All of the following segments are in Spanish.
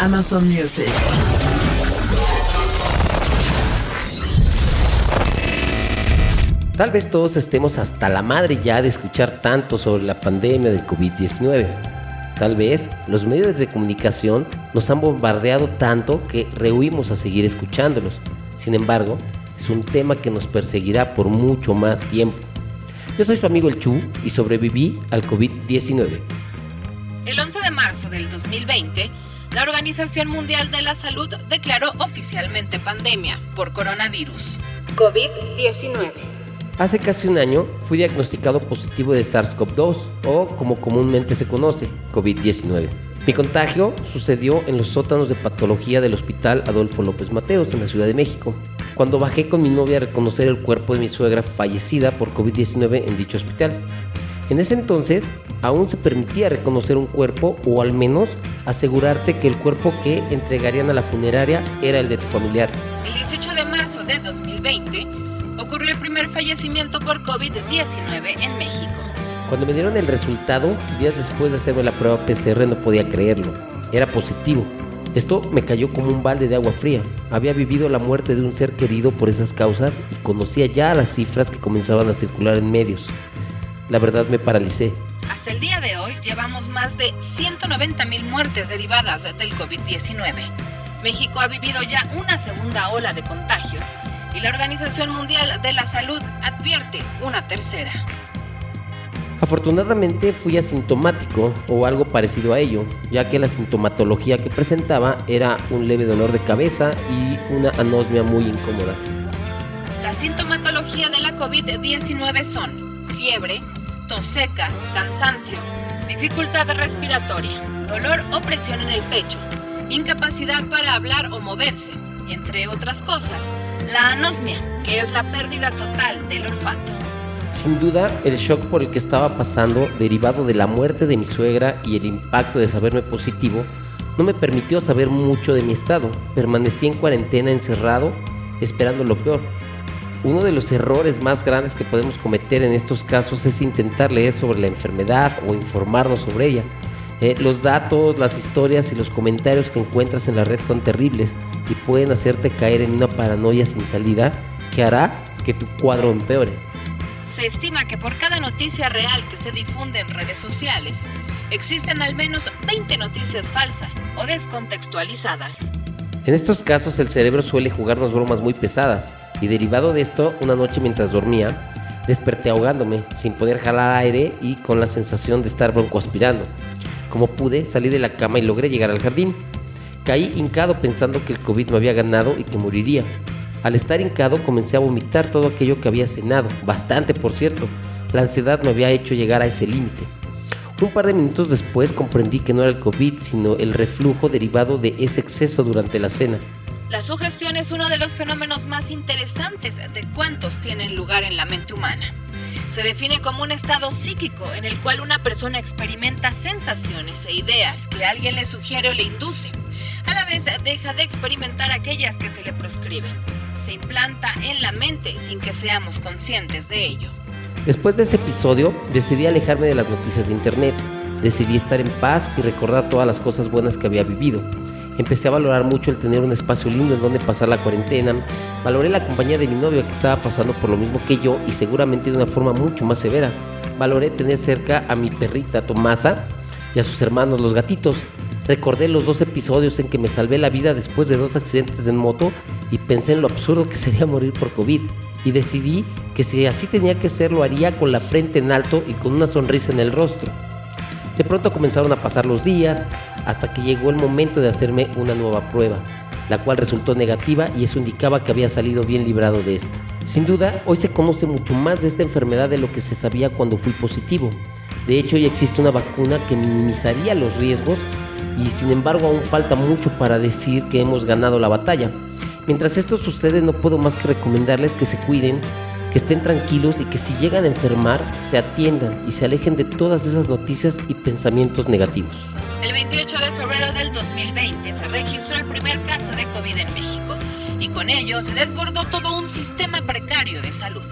Amazon Music. Tal vez todos estemos hasta la madre ya de escuchar tanto sobre la pandemia del COVID-19. Tal vez los medios de comunicación nos han bombardeado tanto que rehuimos a seguir escuchándolos. Sin embargo, es un tema que nos perseguirá por mucho más tiempo. Yo soy su amigo el Chu y sobreviví al COVID-19. El 11 de marzo del 2020, la Organización Mundial de la Salud declaró oficialmente pandemia por coronavirus. COVID-19. Hace casi un año fui diagnosticado positivo de SARS-CoV-2 o como comúnmente se conoce, COVID-19. Mi contagio sucedió en los sótanos de patología del Hospital Adolfo López Mateos en la Ciudad de México, cuando bajé con mi novia a reconocer el cuerpo de mi suegra fallecida por COVID-19 en dicho hospital. En ese entonces aún se permitía reconocer un cuerpo o al menos asegurarte que el cuerpo que entregarían a la funeraria era el de tu familiar. El 18 de marzo de 2020 ocurrió el primer fallecimiento por COVID-19 en México. Cuando me dieron el resultado, días después de hacerme la prueba PCR no podía creerlo. Era positivo. Esto me cayó como un balde de agua fría. Había vivido la muerte de un ser querido por esas causas y conocía ya las cifras que comenzaban a circular en medios. La verdad me paralicé. Hasta el día de hoy llevamos más de 190 mil muertes derivadas del COVID-19. México ha vivido ya una segunda ola de contagios y la Organización Mundial de la Salud advierte una tercera. Afortunadamente fui asintomático o algo parecido a ello, ya que la sintomatología que presentaba era un leve dolor de cabeza y una anosmia muy incómoda. La sintomatología de la COVID-19 son fiebre, tos seca, cansancio, dificultad respiratoria, dolor o presión en el pecho, incapacidad para hablar o moverse, entre otras cosas, la anosmia, que es la pérdida total del olfato. Sin duda, el shock por el que estaba pasando, derivado de la muerte de mi suegra y el impacto de saberme positivo, no me permitió saber mucho de mi estado. Permanecí en cuarentena encerrado, esperando lo peor. Uno de los errores más grandes que podemos cometer en estos casos es intentar leer sobre la enfermedad o informarnos sobre ella. Eh, los datos, las historias y los comentarios que encuentras en la red son terribles y pueden hacerte caer en una paranoia sin salida que hará que tu cuadro empeore. Se estima que por cada noticia real que se difunde en redes sociales, existen al menos 20 noticias falsas o descontextualizadas. En estos casos el cerebro suele jugarnos bromas muy pesadas y derivado de esto, una noche mientras dormía, desperté ahogándome, sin poder jalar aire y con la sensación de estar broncoaspirando. Como pude, salí de la cama y logré llegar al jardín. Caí hincado pensando que el COVID me había ganado y que moriría. Al estar hincado comencé a vomitar todo aquello que había cenado, bastante por cierto. La ansiedad me había hecho llegar a ese límite. Un par de minutos después comprendí que no era el COVID, sino el reflujo derivado de ese exceso durante la cena. La sugestión es uno de los fenómenos más interesantes de cuantos tienen lugar en la mente humana. Se define como un estado psíquico en el cual una persona experimenta sensaciones e ideas que alguien le sugiere o le induce. A la vez deja de experimentar aquellas que se le proscriben. Se implanta en la mente sin que seamos conscientes de ello. Después de ese episodio, decidí alejarme de las noticias de internet. Decidí estar en paz y recordar todas las cosas buenas que había vivido. Empecé a valorar mucho el tener un espacio lindo en donde pasar la cuarentena. Valoré la compañía de mi novio que estaba pasando por lo mismo que yo y seguramente de una forma mucho más severa. Valoré tener cerca a mi perrita Tomasa y a sus hermanos los gatitos. Recordé los dos episodios en que me salvé la vida después de dos accidentes en moto y pensé en lo absurdo que sería morir por COVID. Y decidí que si así tenía que ser lo haría con la frente en alto y con una sonrisa en el rostro. De pronto comenzaron a pasar los días hasta que llegó el momento de hacerme una nueva prueba, la cual resultó negativa y eso indicaba que había salido bien librado de esta. Sin duda, hoy se conoce mucho más de esta enfermedad de lo que se sabía cuando fui positivo. De hecho, ya existe una vacuna que minimizaría los riesgos y sin embargo aún falta mucho para decir que hemos ganado la batalla. Mientras esto sucede no puedo más que recomendarles que se cuiden, que estén tranquilos y que si llegan a enfermar se atiendan y se alejen de todas esas noticias y pensamientos negativos. El 28 de febrero del 2020 se registró el primer caso de COVID en México y con ello se desbordó todo un sistema precario de salud.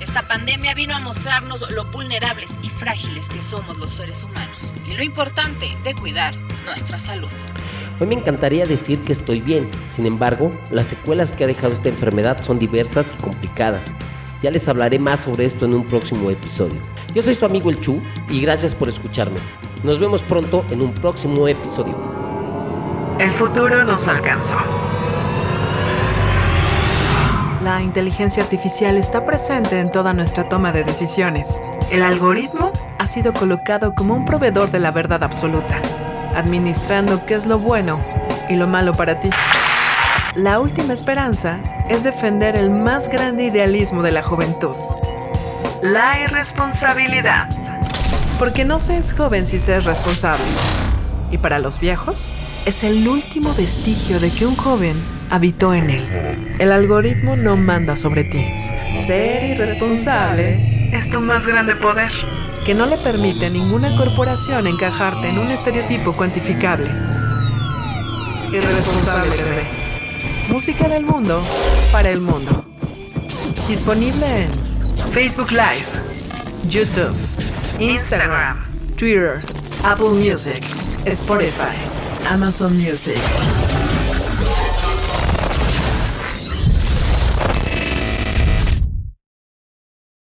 Esta pandemia vino a mostrarnos lo vulnerables y frágiles que somos los seres humanos y lo importante de cuidar nuestra salud. Hoy me encantaría decir que estoy bien, sin embargo, las secuelas que ha dejado esta enfermedad son diversas y complicadas. Ya les hablaré más sobre esto en un próximo episodio. Yo soy su amigo El Chu y gracias por escucharme. Nos vemos pronto en un próximo episodio. El futuro nos alcanzó. La inteligencia artificial está presente en toda nuestra toma de decisiones. El algoritmo ha sido colocado como un proveedor de la verdad absoluta, administrando qué es lo bueno y lo malo para ti. La última esperanza es defender el más grande idealismo de la juventud. La irresponsabilidad. Porque no se es joven si se es responsable. Y para los viejos, es el último vestigio de que un joven habitó en él. El algoritmo no manda sobre ti. Ser irresponsable Es tu más grande poder. que no le permite a ninguna corporación encajarte en un estereotipo cuantificable. Irresponsable. Música del mundo para el mundo. Disponible en Facebook Live, YouTube, Instagram, Twitter, Apple Music, Spotify, Amazon Music.